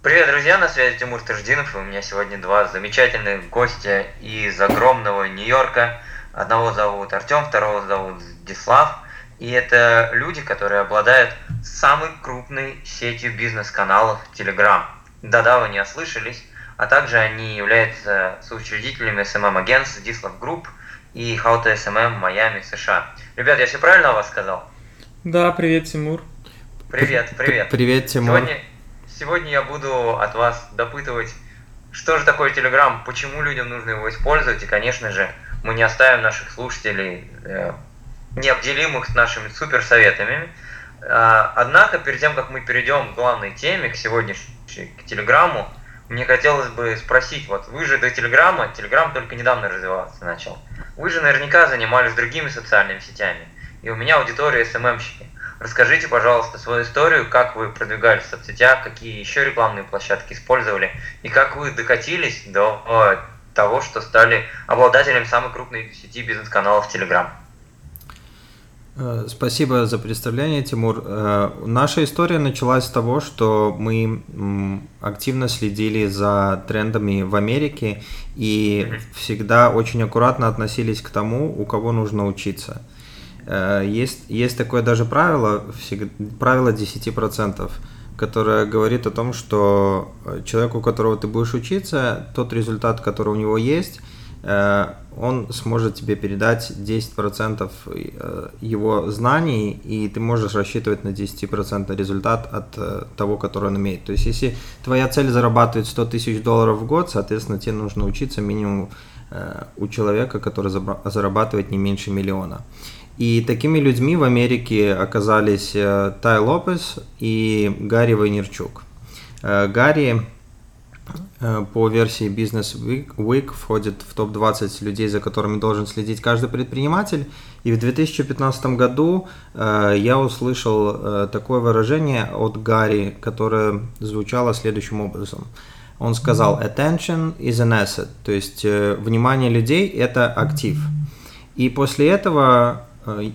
Привет, друзья, на связи Тимур Таждинов, и у меня сегодня два замечательных гостя из огромного Нью-Йорка. Одного зовут Артем, второго зовут Дислав. И это люди, которые обладают самой крупной сетью бизнес-каналов Telegram. Да-да, вы не ослышались. А также они являются соучредителями SMM-агентств Dislav Group и How to SMM Miami, США. Ребят, я все правильно о вас сказал? Да, привет, Тимур. Привет, привет. Привет, Тимур. Сегодня, сегодня я буду от вас допытывать, что же такое Telegram, почему людям нужно его использовать, и, конечно же, мы не оставим наших слушателей э, необделимых нашими суперсоветами. Э, однако, перед тем, как мы перейдем к главной теме, к сегодняшней, к Телеграмму, мне хотелось бы спросить, вот вы же до Телеграма, Телеграм только недавно развиваться начал. Вы же наверняка занимались другими социальными сетями, и у меня аудитория СММщики. Расскажите, пожалуйста, свою историю, как вы продвигались в соцсетях, какие еще рекламные площадки использовали, и как вы докатились до э, того, что стали обладателем самой крупной сети бизнес-каналов Telegram. Э, спасибо за представление, Тимур. Э, наша история началась с того, что мы активно следили за трендами в Америке и всегда очень аккуратно относились к тому, у кого нужно учиться. Есть, есть такое даже правило, правило 10%, которое говорит о том, что э, человек, у которого ты будешь учиться, тот результат, который у него есть, э, он сможет тебе передать 10% его знаний, и ты можешь рассчитывать на 10% результат от того, который он имеет. То есть, если твоя цель зарабатывать 100 тысяч долларов в год, соответственно, тебе нужно учиться минимум у человека, который зарабатывает не меньше миллиона. И такими людьми в Америке оказались э, Тай Лопес и Гарри Вайнерчук. Э, Гарри э, по версии Business Week входит в топ-20 людей, за которыми должен следить каждый предприниматель. И в 2015 году я услышал такое выражение от Гарри, которое звучало следующим образом. Он сказал «attention is an asset», то есть внимание людей – это актив. И после этого Э,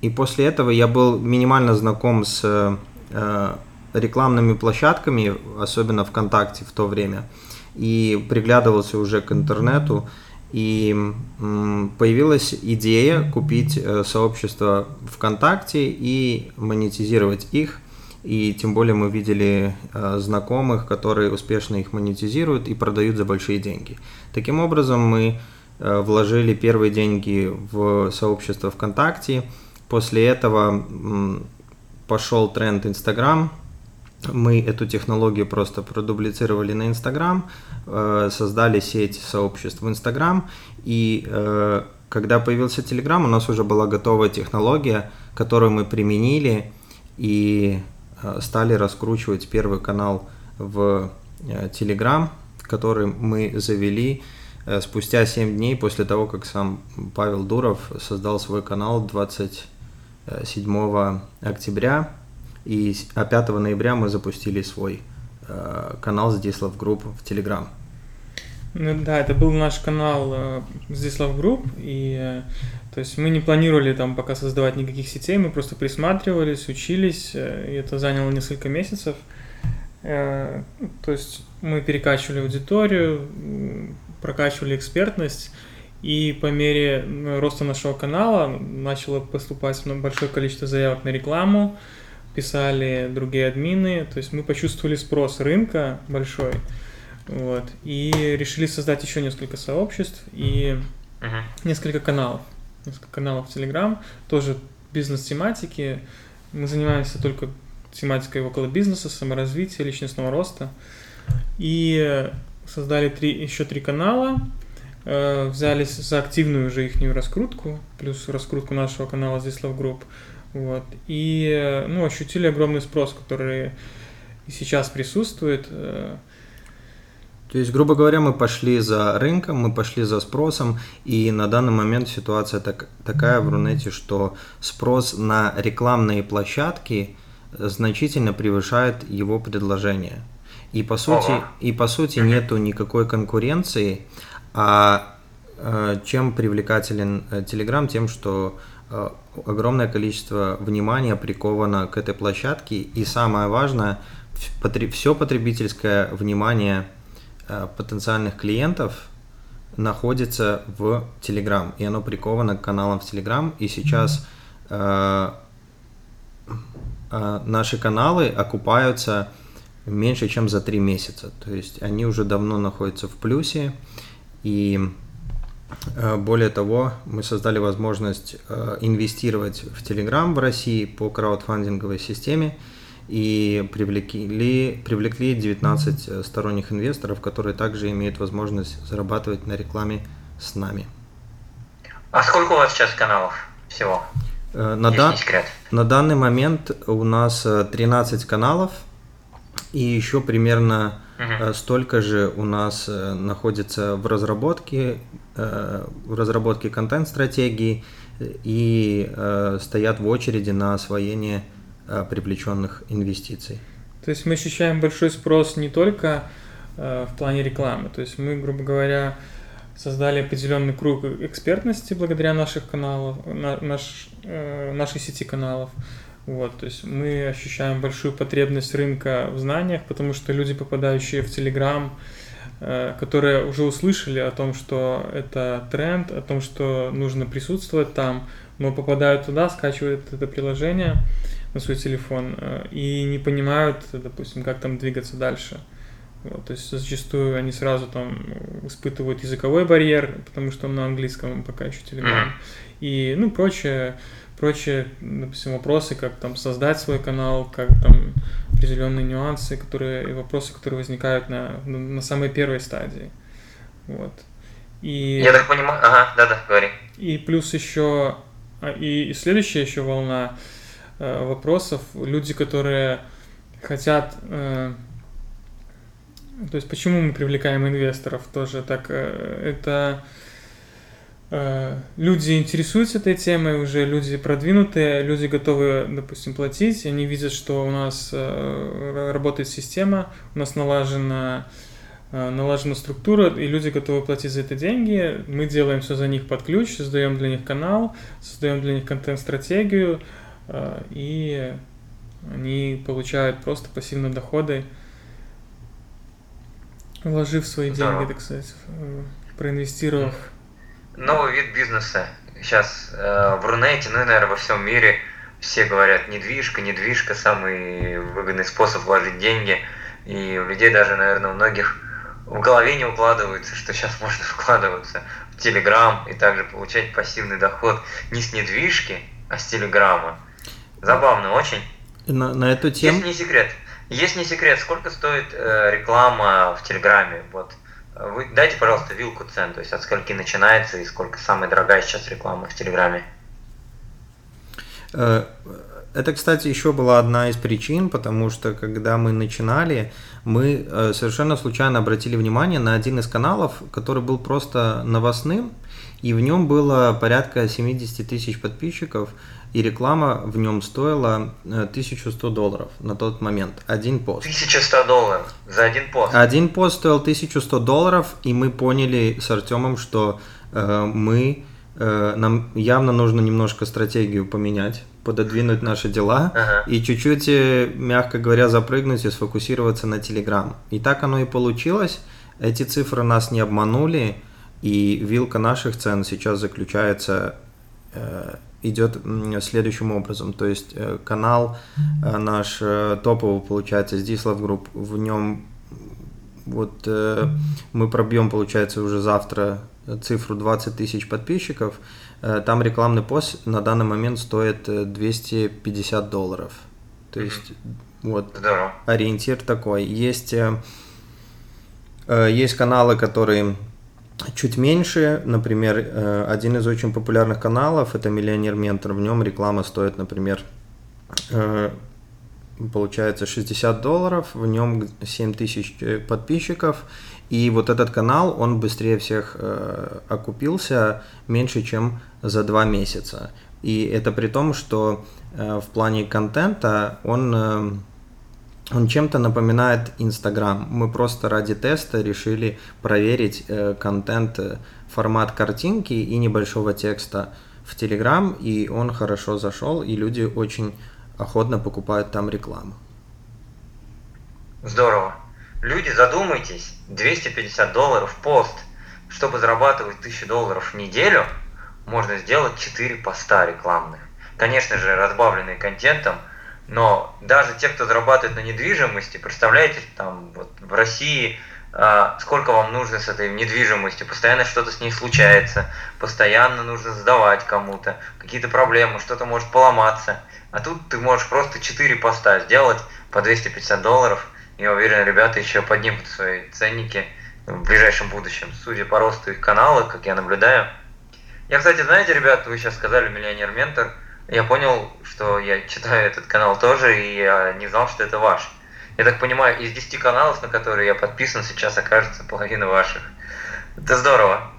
и после этого я был минимально знаком с э, рекламными площадками, особенно ВКонтакте в то время, и приглядывался уже к интернету. И появилась идея купить э, сообщество ВКонтакте и монетизировать их. И тем более мы видели знакомых, которые успешно их монетизируют и продают за большие деньги. Таким образом, мы Э, вложили первые деньги в сообщество ВКонтакте. После этого пошел тренд Инстаграм. Мы эту технологию просто продублицировали на Инстаграм, э, создали сеть сообществ в Инстаграм. И э, когда появился Телеграм, у нас уже была готовая технология, которую мы применили и стали раскручивать первый канал в Телеграм, который мы завели Э, спустя 7 дней после того, как сам Павел Дуров создал свой канал 27 октября, и 5 а ноября мы запустили свой э, канал Здислав Групп в Телеграм. Ну да, это был наш канал э, Здислав Групп, и то есть мы не планировали там пока создавать никаких сетей, мы просто присматривались, учились, и это заняло несколько месяцев. То есть мы перекачивали аудиторию, прокачивали экспертность, и по мере роста нашего канала начало поступать большое количество заявок на рекламу, писали другие админы, то есть мы почувствовали спрос рынка большой, вот, и решили создать еще несколько сообществ и uh-huh. несколько каналов, несколько каналов в Telegram, тоже бизнес-тематики, мы занимаемся только тематикой около бизнеса, саморазвития, личностного роста, и создали три, еще три канала, э, взялись за активную уже их раскрутку, плюс раскрутку нашего канала здесь Love Group, вот, и, э, ну, ощутили огромный спрос, который и сейчас присутствует. Э. То есть, грубо говоря, мы пошли за рынком, мы пошли за спросом, и на данный момент ситуация так, такая в Рунете, что спрос на рекламные площадки значительно превышает его предложение. И по сути, ага. и по сути нету никакой конкуренции. А э, чем привлекателен э, Telegram? Тем, что э, огромное количество внимания приковано к этой площадке. И самое важное, все потребительское внимание потенциальных клиентов находится в Telegram, и оно приковано к каналам в Telegram, и сейчас э, э, наши каналы окупаются меньше, чем за три месяца. То есть они уже давно находятся в плюсе, и э, более того, мы создали возможность э, инвестировать в Telegram в России по краудфандинговой системе, и привлекли, привлекли 19 э, сторонних инвесторов, которые также имеют возможность зарабатывать на рекламе с нами. А сколько у вас сейчас каналов всего? Э, на, да, на данный момент у нас 13 э, каналов, и еще примерно угу. столько же у нас находится в разработке, в разработке контент-стратегии и стоят в очереди на освоение привлеченных инвестиций. То есть мы ощущаем большой спрос не только э, в плане рекламы, то есть мы, грубо говоря, создали определенный круг экспертности благодаря наших каналов, на, наш, э, нашей сети каналов. Вот, то есть мы ощущаем большую потребность рынка в знаниях, потому что люди, попадающие в Telegram, э, которые уже услышали о том, что это тренд, о том, что нужно присутствовать там, но попадают туда, скачивают это приложение, на свой телефон э, и не понимают, допустим, как там двигаться дальше. Вот, то есть зачастую они сразу там испытывают языковой барьер, потому что он на английском пока еще Telegram. И, ну, прочее, прочие, допустим, вопросы, как там создать свой канал, как там определенные нюансы, которые, и вопросы, которые возникают на, на самой первой стадии. Вот. И, Я так понимаю, ага, да-да, говори. И плюс еще, а, и, и следующая еще волна, Э, вопросов. Люди, которые хотят... Э, то есть почему мы привлекаем инвесторов тоже так? Э, это люди интересуются этой темой уже, люди продвинутые, люди готовы, допустим, платить, они видят, что у нас работает система, у нас налажена налажена структура, и люди готовы платить за это деньги. Мы делаем все за них под ключ, создаем для них канал, создаем для них контент-стратегию, и они получают просто пассивные доходы, вложив свои Здорово. деньги, так сказать, проинвестировав. Новый вид бизнеса. Сейчас э, в Рунете, ну и, наверное, во всем мире все говорят, недвижка, недвижка, самый выгодный способ вложить деньги. И у людей даже, наверное, у многих в голове не укладывается, что сейчас можно вкладываться в Телеграм и также получать пассивный доход не с недвижки, а с Телеграма. Забавно очень. На, на эту тему... Есть не секрет. Есть не секрет, сколько стоит э, реклама в Телеграме? Вот. Вы дайте, пожалуйста, вилку цен, то есть от скольки начинается и сколько самая дорогая сейчас реклама в Телеграме. Это, кстати, еще была одна из причин, потому что когда мы начинали, мы э, совершенно случайно обратили внимание на один из каналов, который был просто новостным, и в нем было порядка 70 тысяч подписчиков, и реклама в нем стоила 1100 э, долларов на тот момент, один пост. 1100 долларов за один пост? Один пост стоил 1100 долларов, и мы поняли с Артемом, что э, мы, э, нам явно нужно немножко стратегию поменять, пододвинуть наши дела ага. и чуть-чуть, э, мягко говоря, запрыгнуть и сфокусироваться на Telegram. И так оно и получилось. Эти цифры нас не обманули, и вилка наших цен сейчас заключается э, идет следующим образом. То есть э, канал наш топовый получается здесь Love Group, в нем вот мы пробьем, получается, уже завтра цифру 20 тысяч подписчиков. Там рекламный пост на данный момент стоит 250 долларов. То есть вот ориентир такой. Есть, есть каналы, которые чуть меньше. Например, э, один из очень популярных каналов это Миллионер Ментор. В нем реклама стоит, например, э, получается 60 долларов, в нем 7 тысяч э, подписчиков. И вот этот канал, он быстрее всех окупился меньше, чем за 2 месяца. И это при том, что в плане контента он он чем-то напоминает Инстаграм. Мы просто ради теста решили проверить э, контент, э, формат картинки и небольшого текста в Телеграм, и он хорошо зашел, и люди очень охотно покупают там рекламу. Здорово. Люди, задумайтесь, 250 долларов пост, чтобы зарабатывать 1000 долларов в неделю, можно сделать 4 поста рекламных. Конечно же, разбавленные контентом, но даже те, кто зарабатывает на недвижимости, представляете, там вот в России сколько вам нужно с этой недвижимостью, постоянно что-то с ней случается, постоянно нужно сдавать кому-то, какие-то проблемы, что-то может поломаться. А тут ты можешь просто 4 поста сделать по 250 долларов. Я уверен, ребята еще поднимут свои ценники в ближайшем будущем, судя по росту их канала, как я наблюдаю. Я, кстати, знаете, ребят, вы сейчас сказали «Миллионер-ментор», я понял, что я читаю этот канал тоже, и я не знал, что это ваш. Я так понимаю, из 10 каналов, на которые я подписан, сейчас окажется половина ваших. Это здорово.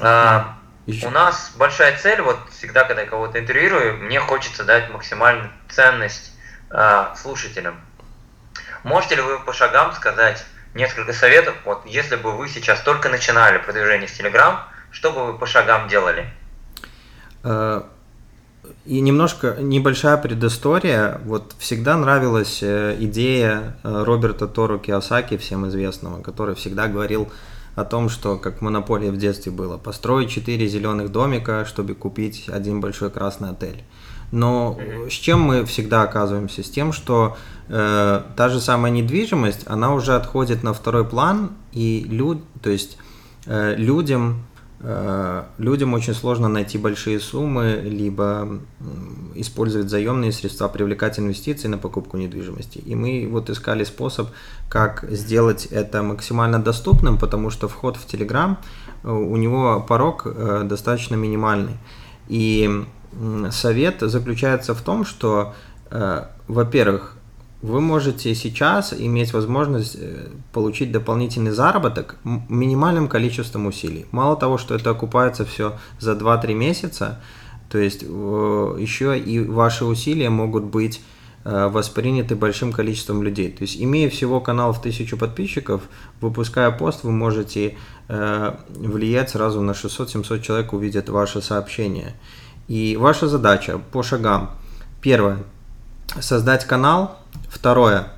А, у нас большая цель, вот всегда, когда я кого-то интервьюирую, мне хочется дать максимальную ценность а, слушателям. Можете ли вы по шагам сказать несколько советов, вот если бы вы сейчас только начинали продвижение в Telegram, что бы вы по шагам делали? Э, и немножко небольшая предыстория. Вот всегда нравилась э, идея э, Роберта Тору Киосаки, всем известного, который всегда говорил о том, что как монополия в детстве было, построить четыре зеленых домика, чтобы купить один большой красный отель. Но с чем мы всегда оказываемся? С тем, что э, та же самая недвижимость, она уже отходит на второй план, и люд, то есть э, людям людям очень сложно найти большие суммы, либо использовать заемные средства, привлекать инвестиции на покупку недвижимости. И мы вот искали способ, как сделать это максимально доступным, потому что вход в Telegram, э, у него порог э, достаточно минимальный. И совет заключается в том, что, во-первых, вы можете сейчас иметь возможность э, получить дополнительный заработок минимальным количеством усилий. Мало того, что это окупается все за 2-3 месяца, то есть еще и ваши усилия могут быть э, восприняты большим количеством людей. То есть, имея всего канал в тысячу подписчиков, выпуская пост, вы можете э, влиять сразу на 600-700 человек увидят ваше сообщение. И ваша задача по шагам. Первое. Создать канал, Второе.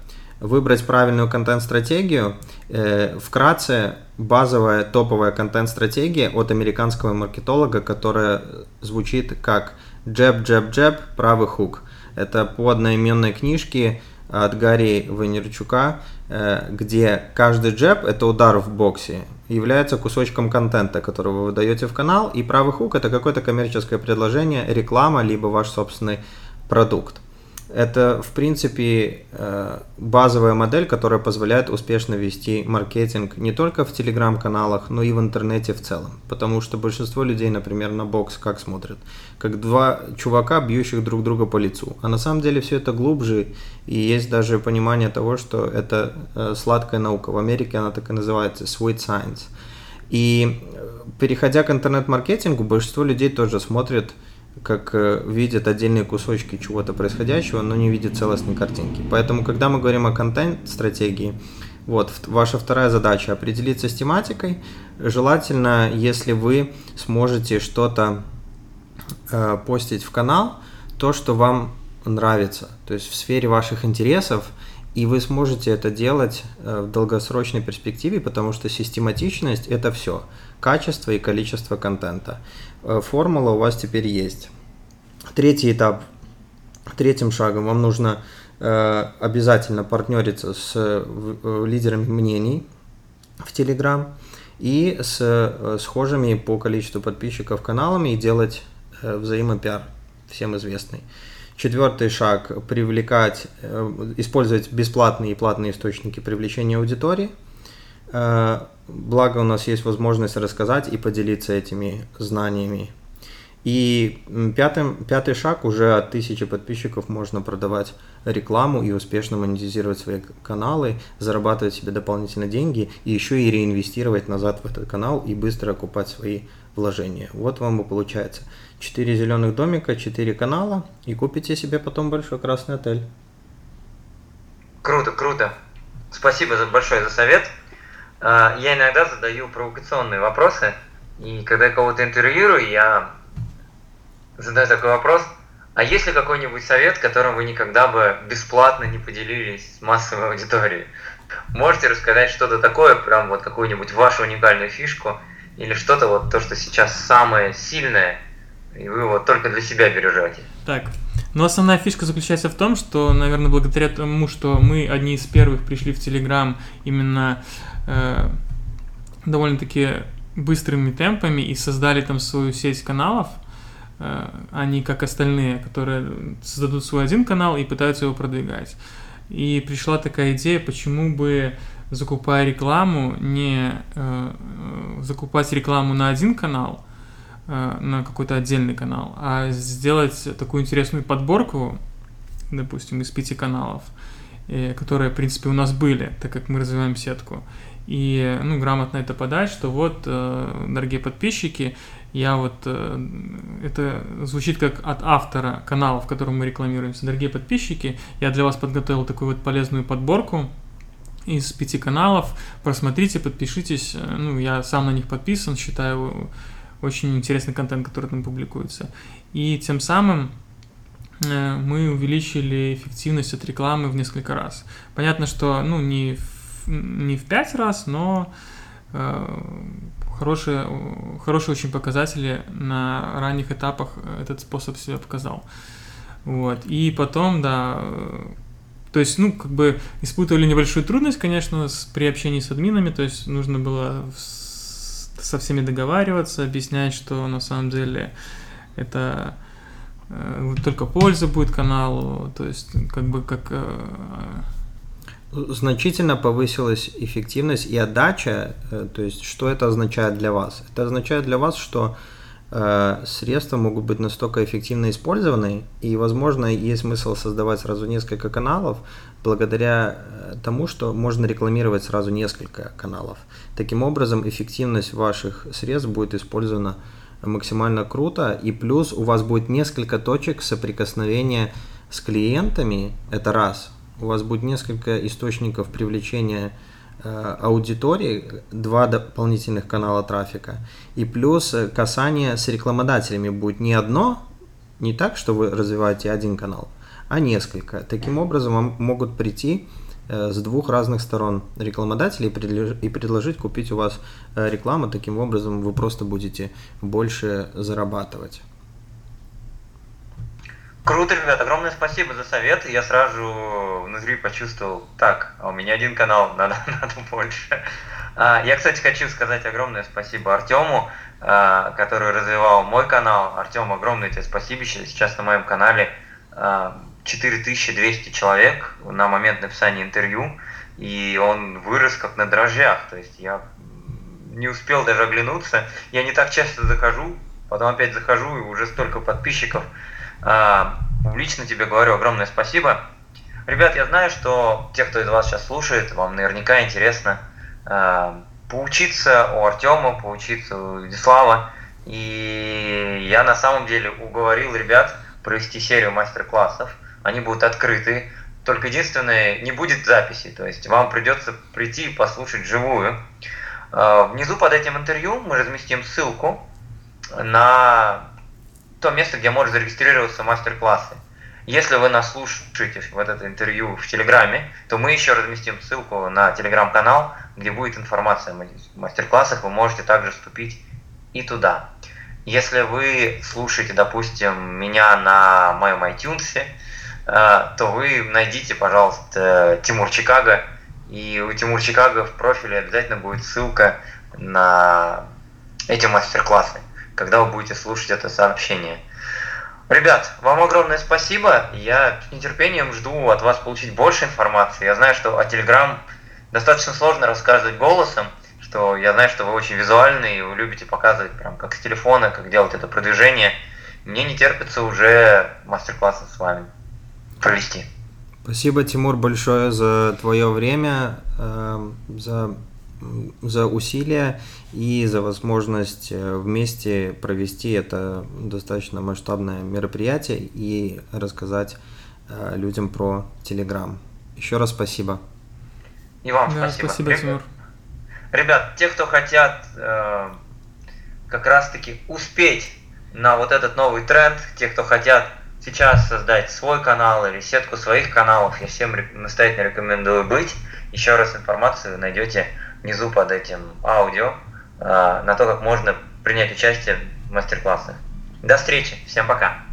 Выбрать правильную контент-стратегию. Э, вкратце, базовая топовая контент-стратегия от американского маркетолога, которая звучит как джеб, джеб, джеб, правый хук. Это по одноименной книжке от Гарри Венерчука, э, где каждый джеб, это удар в боксе, является кусочком контента, который вы выдаете в канал, и правый хук это какое-то коммерческое предложение, реклама, либо ваш собственный продукт. Это, в принципе, э, базовая модель, которая позволяет успешно вести маркетинг не только в телеграм-каналах, но и в интернете в целом. Потому что большинство людей, например, на бокс как смотрят? Как два чувака, бьющих друг друга по лицу. А на самом деле все это глубже, и есть даже понимание того, что это э, сладкая наука. В Америке она так и называется, sweet science. И э, переходя к интернет-маркетингу, большинство людей тоже смотрят как э, видят отдельные кусочки чего-то происходящего, но не видят целостной картинки. Поэтому, когда мы говорим о контент-стратегии, вот, ваша вторая задача – определиться с тематикой. Желательно, если вы сможете что-то э, постить в канал, то, что вам нравится, то есть в сфере ваших интересов, и вы сможете это делать э, в долгосрочной перспективе, потому что систематичность – это все, качество и количество контента. Э, формула у вас теперь есть. Третий этап. Третьим шагом вам нужно э, обязательно партнериться с э, лидерами мнений в Telegram и с схожими по количеству подписчиков каналами и делать взаимопиар, всем известный. Четвертый шаг – привлекать, использовать бесплатные и платные источники привлечения аудитории – благо у нас есть возможность рассказать и поделиться этими знаниями. И пятым, пятый шаг уже от тысячи подписчиков можно продавать рекламу и успешно монетизировать свои каналы, зарабатывать себе дополнительно деньги и еще и реинвестировать назад в этот канал и быстро окупать свои вложения. Вот вам и получается 4 зеленых домика, 4 канала и купите себе потом большой красный отель. Круто, круто. Спасибо за большое за совет. А, я иногда задаю провокационные вопросы, и когда я кого-то интервьюирую, я задаю такой вопрос, а есть ли какой-нибудь совет, которым вы никогда бы бесплатно не поделились с массовой аудиторией? Можете рассказать что-то такое, прям вот какую-нибудь вашу уникальную фишку, или что-то вот то, что сейчас самое сильное, и вы вот только для себя бережете? Так, но основная фишка заключается в том, что, наверное, благодаря тому, что мы одни из первых пришли в Телеграм именно э, довольно-таки быстрыми темпами и создали там свою сеть каналов, э, а не как остальные, которые создадут свой один канал и пытаются его продвигать. И пришла такая идея, почему бы закупая рекламу, не э, закупать рекламу на один канал, на какой-то отдельный канал, а сделать такую интересную подборку, допустим, из пяти каналов, э, которые, в принципе, у нас были, так как мы развиваем сетку. И ну, грамотно это подать, что вот, э, дорогие подписчики, я вот, э, это звучит как от автора канала, в котором мы рекламируемся. Дорогие подписчики, я для вас подготовил такую вот полезную подборку, из пяти каналов. Просмотрите, подпишитесь. Э, ну, я сам на них подписан, считаю очень интересный контент, который там публикуется. И тем самым э, мы увеличили эффективность от рекламы в несколько раз. Понятно, что ну, не, в, не в пять раз, но э, хорошие, хорошие очень показатели на ранних этапах этот способ себя показал. Вот. И потом, да, то есть, ну, как бы испытывали небольшую трудность, конечно, с, при общении с админами, то есть нужно было со всеми договариваться, объяснять, что на самом деле это э, только польза будет каналу, то есть как бы как... Э, Значительно повысилась эффективность и отдача, э, то есть что это означает для вас? Это означает для вас, что средства могут быть настолько эффективно использованы, и, возможно, есть смысл создавать сразу несколько каналов, благодаря э, тому, что можно рекламировать сразу несколько каналов. Таким образом, эффективность ваших средств будет использована максимально круто, и плюс у вас будет несколько точек соприкосновения с клиентами, это раз, у вас будет несколько источников привлечения Э, аудитории, два дополнительных канала трафика, и плюс э, касание с рекламодателями будет не одно, не так, что вы развиваете один канал, а несколько. Таким образом, вам могут прийти э, с двух разных сторон рекламодатели и предложить купить у вас рекламу. Таким образом, вы просто будете больше зарабатывать. Круто, ребят, огромное спасибо за совет. Я сразу внутри почувствовал, так, а у меня один канал, надо, надо больше. А, я, кстати, хочу сказать огромное спасибо Артему, а, который развивал мой канал. Артем, огромное тебе спасибо. Сейчас на моем канале 4200 человек на момент написания интервью, и он вырос как на дрожжах. То есть я не успел даже оглянуться. Я не так часто захожу, потом опять захожу, и уже столько подписчиков – а, публично тебе говорю огромное спасибо. Ребят, я знаю, что те, кто из вас сейчас слушает, вам наверняка интересно а, поучиться у Артема, поучиться у Владислава. И я на самом деле уговорил ребят провести серию мастер-классов. Они будут открыты. Только единственное, не будет записи. То есть вам придется прийти и послушать живую. А, внизу под этим интервью мы разместим ссылку на то место, где может зарегистрироваться мастер-классы. Если вы нас слушаете вот это интервью в Телеграме, то мы еще разместим ссылку на Телеграм-канал, где будет информация о мастер-классах, вы можете также вступить и туда. Если вы слушаете, допустим, меня на моем iTunes, э, то вы найдите, пожалуйста, Тимур Чикаго, и у Тимур Чикаго в профиле обязательно будет ссылка на эти мастер-классы когда вы будете слушать это сообщение. Ребят, вам огромное спасибо. Я с нетерпением жду от вас получить больше информации. Я знаю, что о Telegram достаточно сложно рассказывать голосом, что я знаю, что вы очень визуальны и вы любите показывать прям как с телефона, как делать это продвижение. Мне не терпится уже мастер-классы с вами провести. Спасибо, Тимур, большое за твое время, э, за за усилия и за возможность э, вместе провести это достаточно масштабное мероприятие и рассказать э, людям про Telegram. Еще раз спасибо. И вам да, спасибо. Спасибо, Тимур. Ребят, те, кто хотят э, как раз-таки успеть на вот этот новый тренд, те, кто хотят сейчас создать свой канал или сетку своих каналов, я всем настоятельно рекомендую быть Еще раз информацию найдете внизу под этим аудио на то, как можно принять участие в мастер-классах. До встречи, всем пока!